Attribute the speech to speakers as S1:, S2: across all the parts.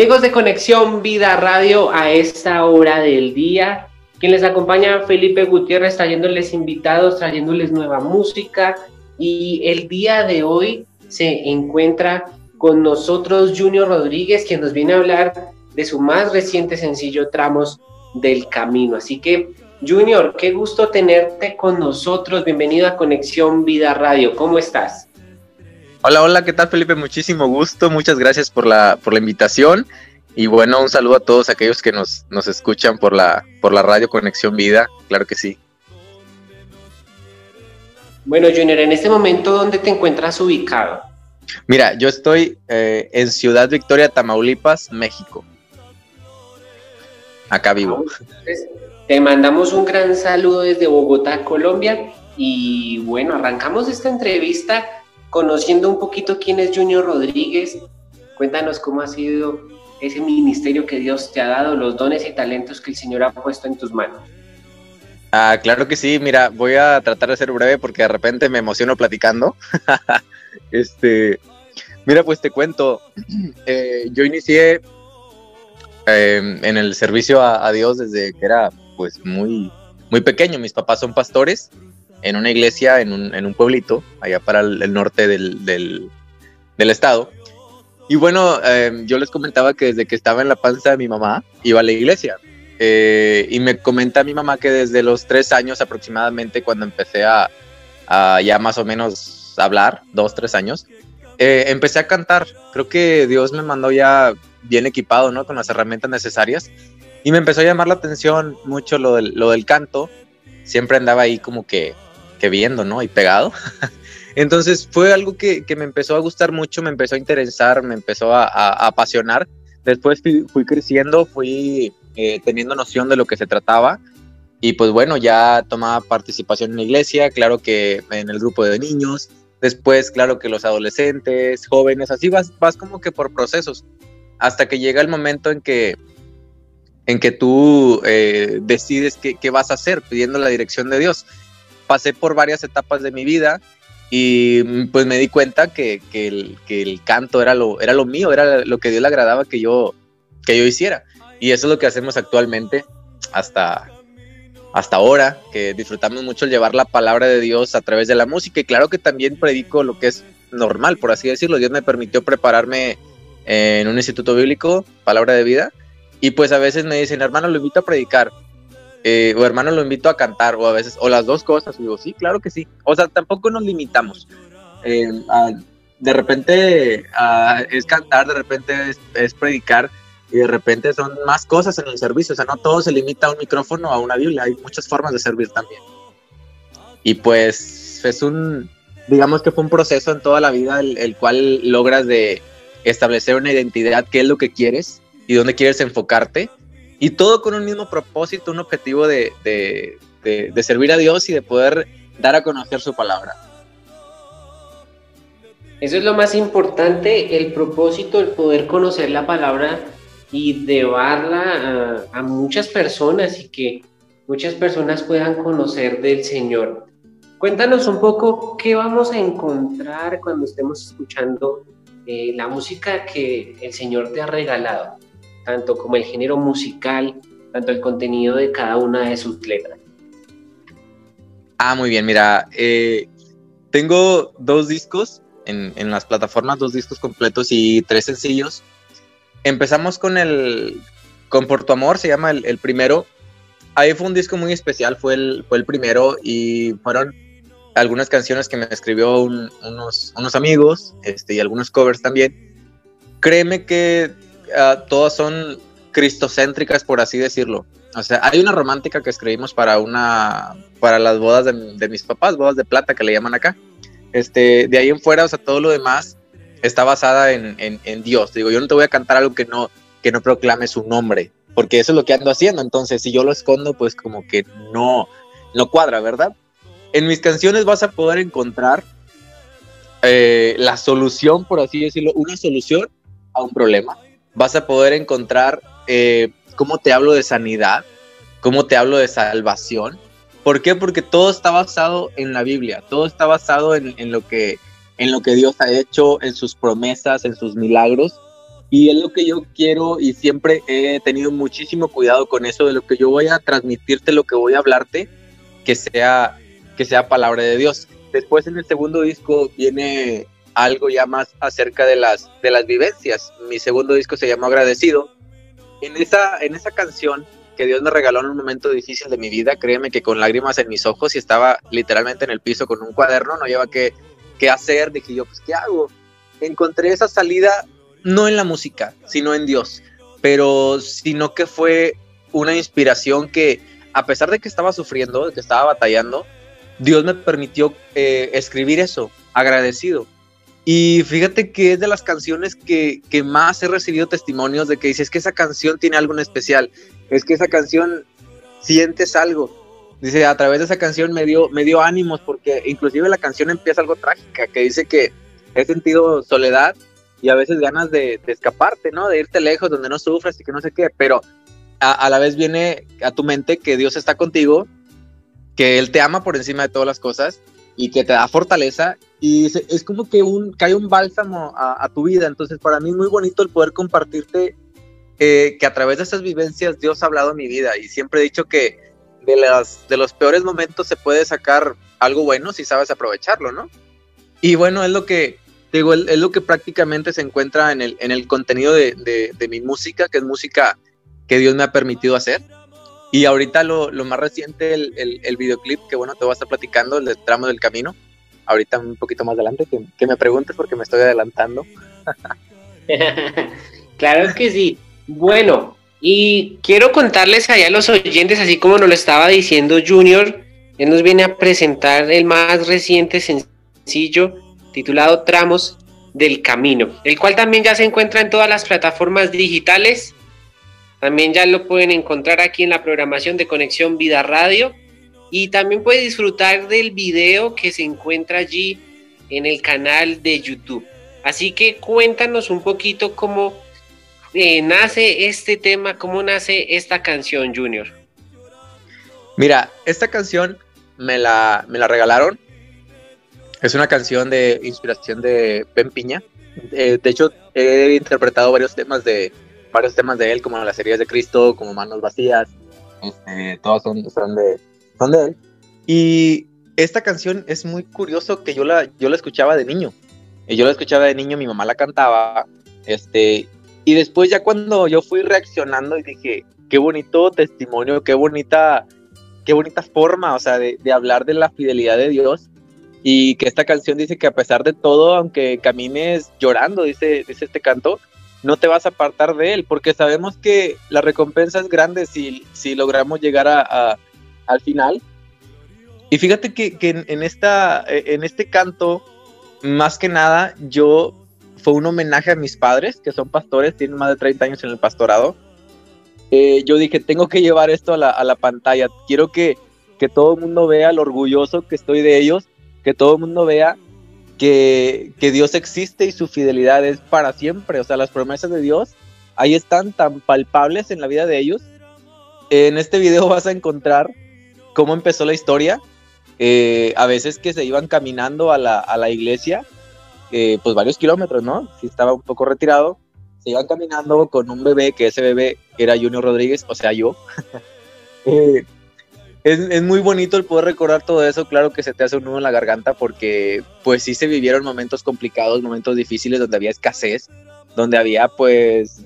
S1: Amigos de Conexión Vida Radio a esta hora del día, quien les acompaña Felipe Gutiérrez trayéndoles invitados, trayéndoles nueva música y el día de hoy se encuentra con nosotros Junior Rodríguez, quien nos viene a hablar de su más reciente sencillo Tramos del Camino. Así que Junior, qué gusto tenerte con nosotros. Bienvenido a Conexión Vida Radio. ¿Cómo estás?
S2: Hola, hola, ¿qué tal Felipe? Muchísimo gusto, muchas gracias por la, por la invitación y bueno, un saludo a todos aquellos que nos, nos escuchan por la, por la radio Conexión Vida, claro que sí.
S1: Bueno, Junior, en este momento, ¿dónde te encuentras ubicado?
S2: Mira, yo estoy eh, en Ciudad Victoria, Tamaulipas, México. Acá vivo.
S1: te mandamos un gran saludo desde Bogotá, Colombia. Y bueno, arrancamos esta entrevista conociendo un poquito quién es Junior Rodríguez, cuéntanos cómo ha sido ese ministerio que Dios te ha dado, los dones y talentos que el Señor ha puesto en tus manos.
S2: Ah, claro que sí, mira, voy a tratar de ser breve porque de repente me emociono platicando. este, mira, pues te cuento, eh, yo inicié em, en el servicio a, a, Dios desde que era pues muy, muy pequeño, mis papás son pastores en una iglesia en un, en un pueblito, allá para el, norte del, del, del, estado. Y bueno, eh, yo les comentaba que desde que estaba en la panza de mi mamá, iba a la iglesia. Eh, y me comenta mi mamá que desde los tres años aproximadamente, cuando empecé a, a ya más o menos hablar, dos, tres años, eh, empecé a cantar. Creo que Dios me mandó ya bien equipado, ¿no? Con las herramientas necesarias. Y me empezó a llamar la atención mucho lo del, lo del canto. Siempre andaba ahí como que que viendo, ¿no? Y pegado. Entonces fue algo que, me empezó a gustar mucho, me empezó a interesar, me empezó a, apasionar. Después fui, creciendo, fui eh, teniendo noción de lo que se trataba. Y pues bueno, ya tomaba participación en la iglesia, claro que en el grupo de niños, después claro que los adolescentes, jóvenes, así vas, vas como que por procesos, hasta que llega el momento en que, en que tú eh, decides qué, qué vas a hacer pidiendo la dirección de Dios pasé por varias etapas de mi vida y mm, pues me di cuenta que, el, canto era lo, era lo mío, era lo que Dios le agradaba que yo, que yo hiciera. Y eso es lo que hacemos actualmente hasta, hasta ahora, que disfrutamos mucho llevar la palabra de Dios a través de la música. Y claro que también predico lo que es normal, por así decirlo. Dios me permitió prepararme en un instituto bíblico, palabra de vida. Y pues a veces me dicen, hermano, lo invito a predicar. Eh, o hermano lo invito a cantar, o a veces, o las dos cosas, y digo, sí, claro que sí. O sea, tampoco nos limitamos. Eh, de repente es cantar, de repente es, predicar, y de repente son más cosas en el servicio. O sea, no todo se limita a un micrófono o a una Biblia, hay muchas formas de servir también. Y pues es un, digamos que fue un proceso en toda la vida el, el cual logras de establecer una identidad, qué es lo que quieres y dónde quieres enfocarte y todo con un mismo propósito, un objetivo de, servir a Dios y de poder dar a conocer su palabra.
S1: Eso es lo más importante, el propósito, el poder conocer la palabra y llevarla a, a, muchas personas y que muchas personas puedan conocer del Señor. Cuéntanos un poco qué vamos a encontrar cuando estemos escuchando eh, la música que el Señor te ha regalado tanto como el género musical, tanto el contenido de cada una de sus letras.
S2: Ah, muy bien, mira, eh, tengo dos discos en, las plataformas, dos discos completos y tres sencillos. Empezamos con el, con Por tu Amor, se llama el, primero. Ahí fue un disco muy especial, fue el, fue el primero y fueron algunas canciones que me escribió unos, unos amigos este, y algunos covers también. Créeme que Ah, todas son cristocéntricas, por así decirlo. O sea, hay una romántica que escribimos para una, para las bodas de, mis papás, bodas de plata que le llaman acá. Este, de ahí en fuera, o sea, todo lo demás está basada en, en, Dios. Digo, yo no te voy a cantar algo que no, que no proclame su nombre, porque eso es lo que ando haciendo. Entonces, si yo lo escondo, pues como que no, no cuadra, ¿verdad? En mis canciones vas a poder encontrar eh, la solución, por así decirlo, una solución a un problema vas a poder encontrar eh, cómo te hablo de sanidad, cómo te hablo de salvación. ¿Por qué? Porque todo está basado en la Biblia, todo está basado en, lo, que, en lo que Dios ha hecho, en sus promesas, en sus milagros. Y es lo que yo quiero y siempre he tenido muchísimo cuidado con eso de lo que yo voy a transmitirte, lo que voy a hablarte, que sea, que sea palabra de Dios. Después en el segundo disco viene algo ya más acerca de las, de las vivencias. Mi segundo disco se llama Agradecido. En esa, en esa canción que Dios me regaló en un momento difícil de mi vida, créeme que con lágrimas en mis ojos y estaba literalmente en el piso con un cuaderno, no lleva qué, qué hacer, dije yo, pues ¿qué hago? Encontré esa salida no en la música, sino en Dios, pero sino que fue una inspiración que a pesar de que estaba sufriendo, de que estaba batallando, Dios me permitió eh, escribir eso, agradecido. Y fíjate que es de las canciones que, que, más he recibido testimonios de que dices que esa canción tiene algo en especial, es que esa canción sientes algo. Dice, a través de esa canción me dio, me dio ánimos porque inclusive la canción empieza algo trágica, que dice que he sentido soledad y a veces ganas de, escaparte, ¿no? De irte lejos donde no sufras y que no sé qué, pero a, la vez viene a tu mente que Dios está contigo, que Él te ama por encima de todas las cosas y que te da fortaleza y es, como que un, cae un bálsamo a, tu vida. Entonces para mí es muy bonito el poder compartirte eh, que a través de esas vivencias Dios ha hablado en mi vida y siempre he dicho que de, las, de los peores momentos se puede sacar algo bueno si sabes aprovecharlo, ¿no? Y bueno, es lo que digo, es lo que prácticamente se encuentra en el, en el contenido de, de, mi música, que es música que Dios me ha permitido hacer. Y ahorita lo, lo más reciente, el, el, el, videoclip, que bueno, te voy a estar platicando, el de tramo del camino. Ahorita un poquito más adelante, que, me preguntes porque me estoy adelantando.
S1: claro que sí. Bueno, y quiero contarles allá a los oyentes, así como nos lo estaba diciendo Junior, él nos viene a presentar el más reciente sencillo titulado Tramos del Camino, el cual también ya se encuentra en todas las plataformas digitales. También ya lo pueden encontrar aquí en la programación de Conexión Vida Radio. Y también puede disfrutar del video que se encuentra allí en el canal de YouTube. Así que cuéntanos un poquito cómo eh, nace este tema, cómo nace esta canción, Junior.
S2: Mira, esta canción me la, me la regalaron es una canción de inspiración de Ben Piña. Eh, de hecho, he interpretado varios temas de varios temas de él, como las series de Cristo, como Manos Vacías. Este, todos son de Y esta canción es muy curioso que yo la, yo la escuchaba de niño. Y yo la escuchaba de niño, mi mamá la cantaba. Este, y después ya cuando yo fui reaccionando y dije, qué bonito testimonio, qué bonita, qué bonita forma, o sea, de, de hablar de la fidelidad de Dios y que esta canción dice que a pesar de todo, aunque camines llorando, dice, dice este canto, no te vas a apartar de él, porque sabemos que la recompensa es grande si, si logramos llegar a, al final. Y fíjate que, que en, esta, en este canto, más que nada, yo fue un homenaje a mis padres, que son pastores, tienen más de 30 años en el pastorado. Eh, yo dije, tengo que llevar esto a la, a la pantalla, quiero que, que todo el mundo vea lo orgulloso que estoy de ellos que todo el mundo vea que, Dios existe y su fidelidad es para siempre. O sea, las promesas de Dios ahí están tan palpables en la vida de ellos. En este video vas a encontrar cómo empezó la historia. Eh, a veces que se iban caminando a la, iglesia, eh, pues varios kilómetros, ¿no? Si estaba un poco retirado, se iban caminando con un bebé, que ese bebé era Junior Rodríguez, o sea, yo. eh, es, muy bonito el poder recordar todo eso, claro que se te hace un nudo en la garganta porque pues sí se vivieron momentos complicados, momentos difíciles donde había escasez, donde había pues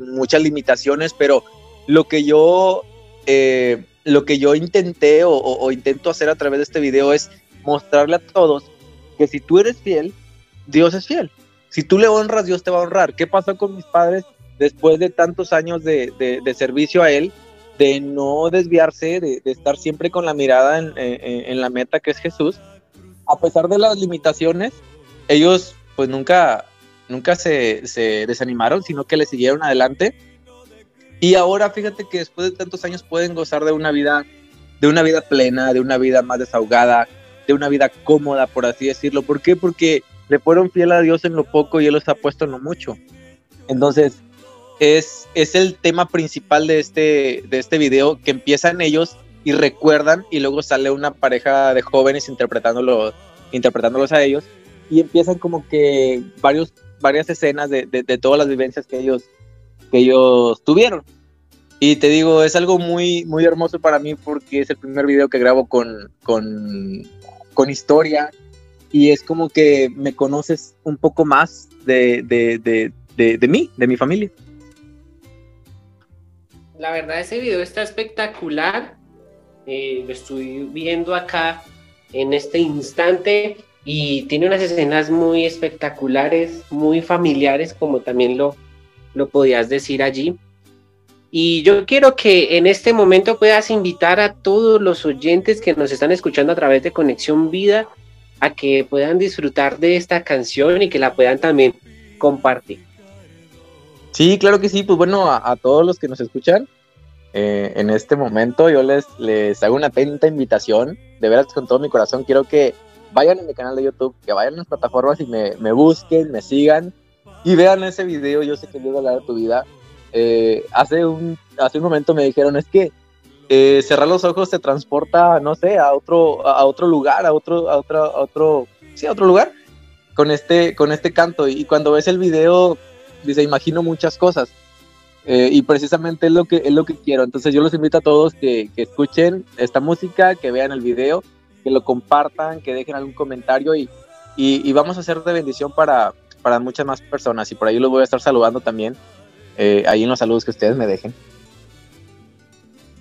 S2: muchas limitaciones, pero lo que yo, eh, lo que yo intenté o, intento hacer a través de este video es mostrarle a todos que si tú eres fiel, Dios es fiel. Si tú le honras, Dios te va a honrar. ¿Qué pasó con mis padres después de tantos años de, servicio a Él? de no desviarse, de, estar siempre con la mirada en, la meta que es Jesús, a pesar de las limitaciones, ellos pues nunca, nunca se, desanimaron, sino que le siguieron adelante. Y ahora fíjate que después de tantos años pueden gozar de una vida, de una vida plena, de una vida más desahogada, de una vida cómoda, por así decirlo. ¿Por qué? Porque le fueron fiel a Dios en lo poco y Él los ha puesto en lo mucho. Entonces, es, es el tema principal de este, de este video, que empiezan ellos y recuerdan y luego sale una pareja de jóvenes interpretándolo, interpretándolos a ellos y empiezan como que varios varias escenas de, de, todas las vivencias que ellos, que ellos tuvieron. Y te digo, es algo muy, muy hermoso para mí porque es el primer video que grabo con, con, con historia y es como que me conoces un poco más de, de, de, de mí, de mi familia.
S1: La verdad, ese video está espectacular. Eh, lo estoy viendo acá en este instante y tiene unas escenas muy espectaculares, muy familiares, como también lo, lo podías decir allí. Y yo quiero que en este momento puedas invitar a todos los oyentes que nos están escuchando a través de Conexión Vida a que puedan disfrutar de esta canción y que la puedan también compartir.
S2: Sí, claro que sí. Pues bueno, a, todos los que nos escuchan eh, en este momento, yo les, les hago una atenta invitación. De veras, con todo mi corazón, quiero que vayan a mi canal de YouTube, que vayan a las plataformas y me, me busquen, me sigan y vean ese video. Yo sé que Dios va a tu vida. Eh, hace, un, hace un momento me dijeron, es que eh, cerrar los ojos te transporta, no sé, a otro, a otro lugar, a otro, a otro, a otro, sí, a otro lugar con este, con este canto. Y cuando ves el video, dice, imagino muchas cosas. Eh, y precisamente es lo que es lo que quiero. Entonces yo los invito a todos que, que, escuchen esta música, que vean el video, que lo compartan, que dejen algún comentario y, y, vamos a hacer de bendición para, para muchas más personas. Y por ahí los voy a estar saludando también, eh, ahí en los saludos que ustedes me dejen.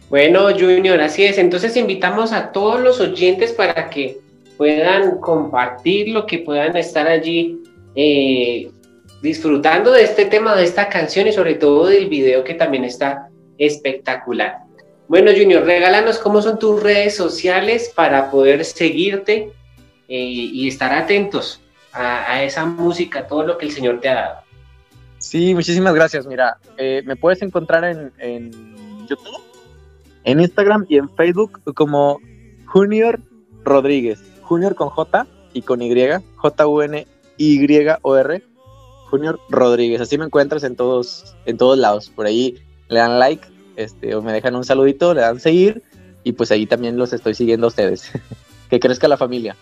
S1: Bueno, Junior, así es. Entonces invitamos a todos los oyentes para que puedan compartirlo, que puedan estar allí eh, disfrutando de este tema, de esta canción y sobre todo del video que también está espectacular. Bueno, Junior, regálanos cómo son tus redes sociales para poder seguirte eh, y estar atentos a, esa música, todo lo que el Señor te ha dado.
S2: Sí, muchísimas gracias. Mira, eh, me puedes encontrar en, YouTube en Instagram y en Facebook como Junior Rodríguez. Junior con J y con Y, J-U-N-Y-O-R, Junior Rodríguez. Así me encuentras en todos, en todos lados. Por ahí le dan like, este, o me dejan un saludito, le dan seguir, y pues ahí también los estoy siguiendo a ustedes. que crezca la familia.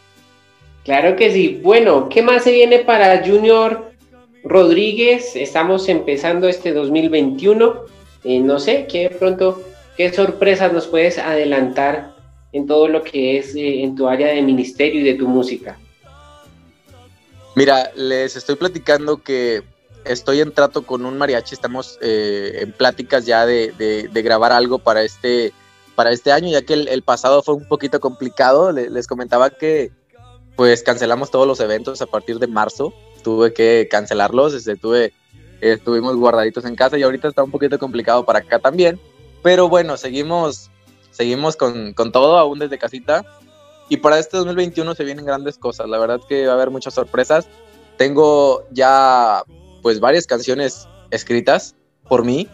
S1: Claro que sí. Bueno, ¿qué más se viene para Junior Rodríguez? Estamos empezando este 2021. Eh, no sé, ¿qué pronto ¿Qué sorpresas nos puedes adelantar en todo lo que es eh, en tu área de ministerio y de tu música?
S2: Mira, les estoy platicando que estoy en trato con un mariachi, estamos eh, en pláticas ya de, grabar algo para este, para este año, ya que el, pasado fue un poquito complicado. Les, comentaba que pues cancelamos todos los eventos a partir de marzo, tuve que cancelarlos, este, tuve, estuvimos guardaditos en casa y ahorita está un poquito complicado para acá también. Pero bueno, seguimos, seguimos con, todo, aún desde casita. Y para este 2021 se vienen grandes cosas. La verdad que va a haber muchas sorpresas. Tengo ya pues varias canciones escritas por mí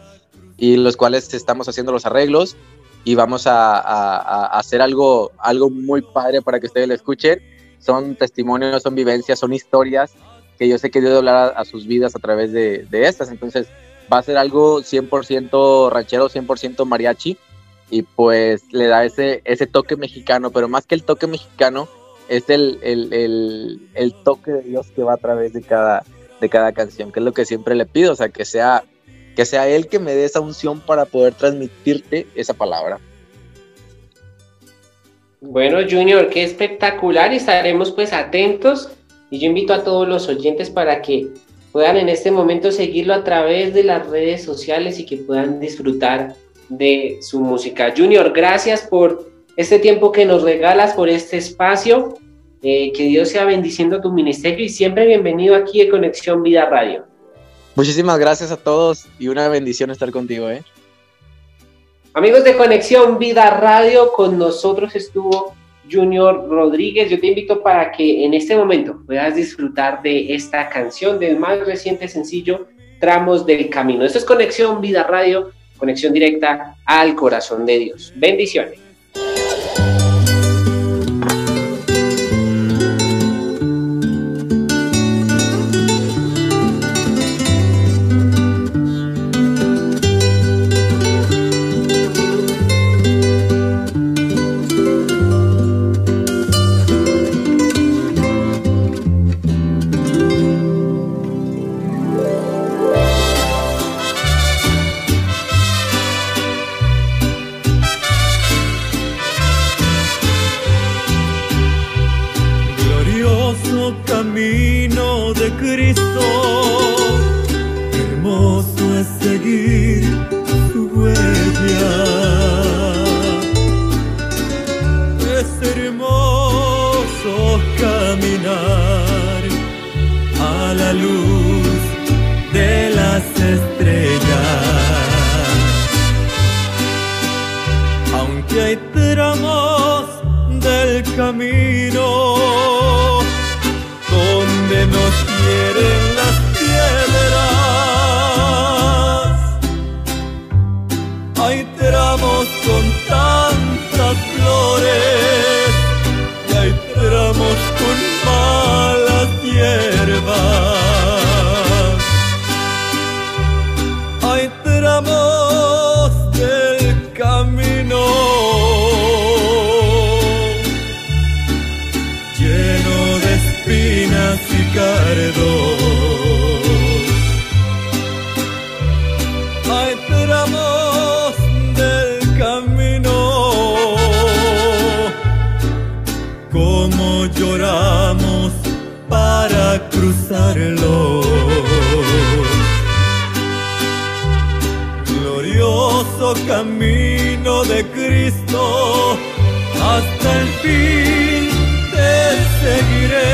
S2: y los cuales estamos haciendo los arreglos y vamos a, hacer algo, algo muy padre para que ustedes lo escuchen. Son testimonios, son vivencias, son historias que yo sé que Dios hablar a, sus vidas a través de, de estas. Entonces, va a ser algo 100% ranchero, 100% mariachi y pues le da ese, ese toque mexicano, pero más que el toque mexicano es el, el, toque de Dios que va a través de cada, de cada canción, que es lo que siempre le pido, o sea, que sea, que sea Él que me dé esa unción para poder transmitirte esa palabra.
S1: Bueno, Junior, qué espectacular estaremos pues atentos y yo invito a todos los oyentes para que puedan en este momento seguirlo a través de las redes sociales y que puedan disfrutar de su música. Junior, gracias por este tiempo que nos regalas, por este espacio. Eh, que Dios sea bendiciendo tu ministerio y siempre bienvenido aquí a Conexión Vida Radio.
S2: Muchísimas gracias a todos y una bendición estar contigo. ¿eh?
S1: Amigos de Conexión Vida Radio, con nosotros estuvo Junior Rodríguez. Yo te invito para que en este momento puedas disfrutar de esta canción del más reciente sencillo Tramos del Camino. Esto es Conexión Vida Radio, conexión directa al corazón de Dios. Bendiciones.
S3: camino de Cristo. Hermoso es seguir su huella. Es hermoso caminar a la luz de las estrellas. Aunque hay tramos del camino, nos Camino de Cristo, hasta el fin te seguiré.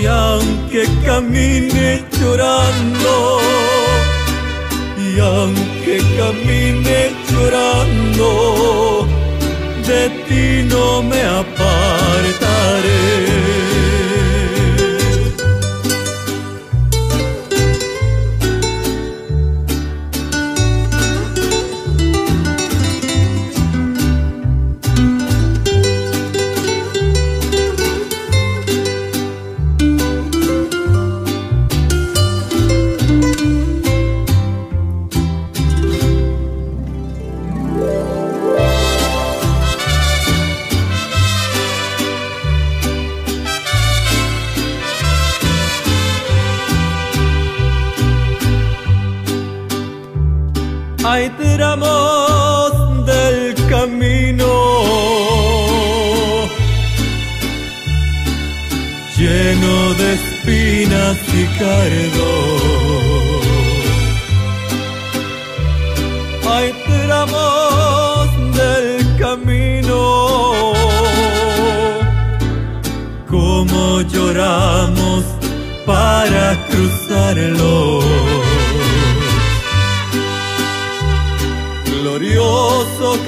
S3: Y aunque camine llorando, y aunque camine llorando, de ti no me apartaré. Hay tramos del camino lleno de espinas y cardos. Hay tramos del camino como lloramos para cruzarlo.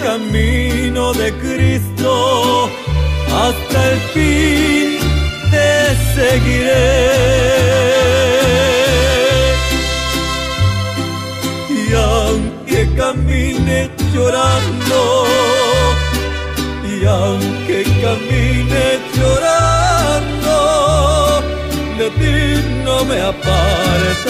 S3: Camino de Cristo, hasta el fin te seguiré. Y aunque camine llorando, y aunque camine llorando, de ti no me aparto